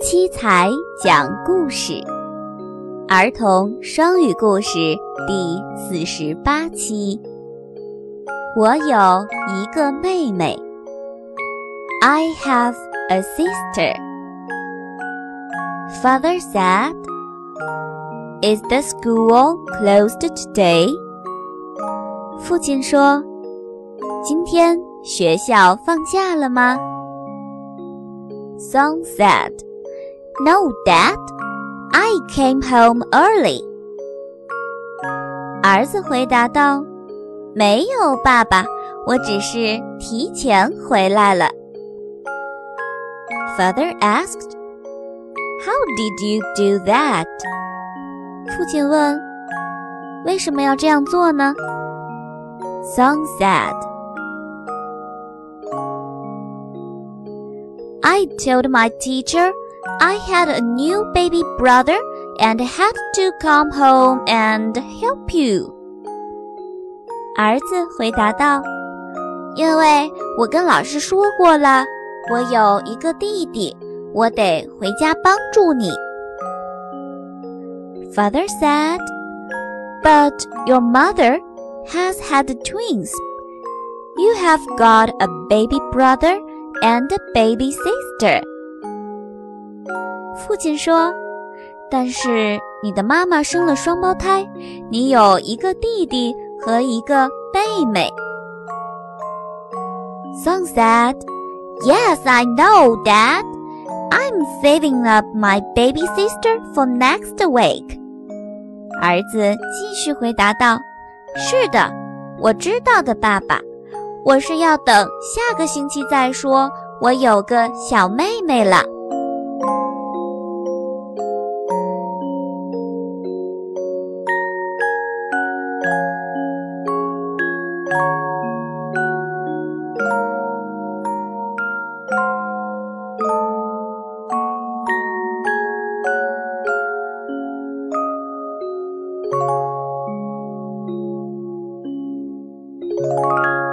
七彩讲故事，儿童双语故事第四十八期。我有一个妹妹。I have a sister. Father said, "Is the school closed today?" 父亲说：“今天学校放假了吗？”Son said, "No, Dad. I came home early." 儿子回答道：“没有，爸爸，我只是提前回来了。” Father asked, "How did you do that?" 父亲问：“为什么要这样做呢？” Son said, "I told my teacher I had a new baby brother and had to come home and help you." 儿子回答道：“因为我跟老师说过了。”我有一个弟弟，我得回家帮助你。Father said, "But your mother has had twins. You have got a baby brother and a baby sister." 父亲说：“但是你的妈妈生了双胞胎，你有一个弟弟和一个妹妹。” Son said. Yes, I know, Dad. I'm saving up my baby sister for next week. 儿子继续回答道是的我知道的爸爸。我是要等下个星期再说我有个小妹妹了。Thank you.